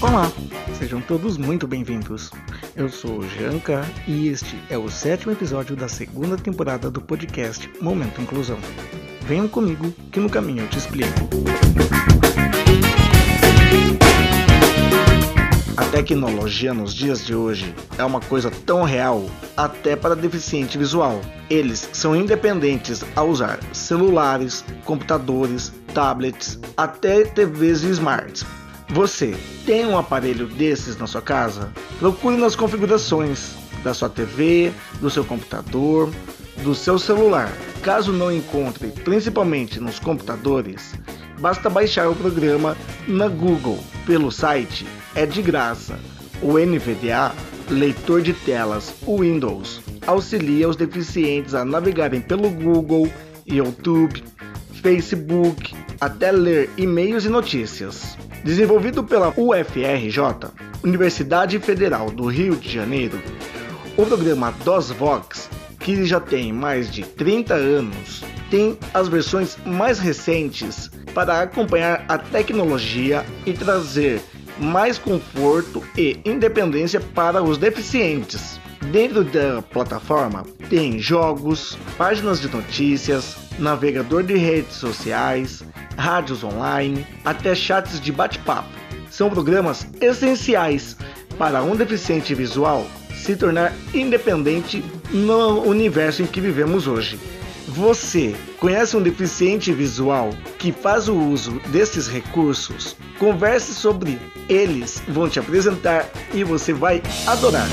Olá, sejam todos muito bem-vindos. Eu sou o Janka e este é o sétimo episódio da segunda temporada do podcast Momento Inclusão. Venham comigo que no caminho eu te explico. Tecnologia nos dias de hoje é uma coisa tão real até para deficiente visual. Eles são independentes a usar celulares, computadores, tablets, até TVs e smarts. Você tem um aparelho desses na sua casa? Procure nas configurações da sua TV, do seu computador, do seu celular. Caso não encontre, principalmente nos computadores, basta baixar o programa na Google pelo site, é de graça. O NVDA, leitor de telas Windows, auxilia os deficientes a navegarem pelo Google, YouTube, Facebook, até ler e-mails e notícias. Desenvolvido pela UFRJ, Universidade Federal do Rio de Janeiro, o programa DOSVox, que já tem mais de 30 anos, tem as versões mais recentes para acompanhar a tecnologia e trazer mais conforto e independência para os deficientes. Dentro da plataforma tem jogos, páginas de notícias, navegador de redes sociais, rádios online, até chats de bate-papo. São programas essenciais para um deficiente visual se tornar independente no universo em que vivemos hoje. Você conhece um deficiente visual que faz o uso desses recursos? Converse sobre eles, vão te apresentar e você vai adorar.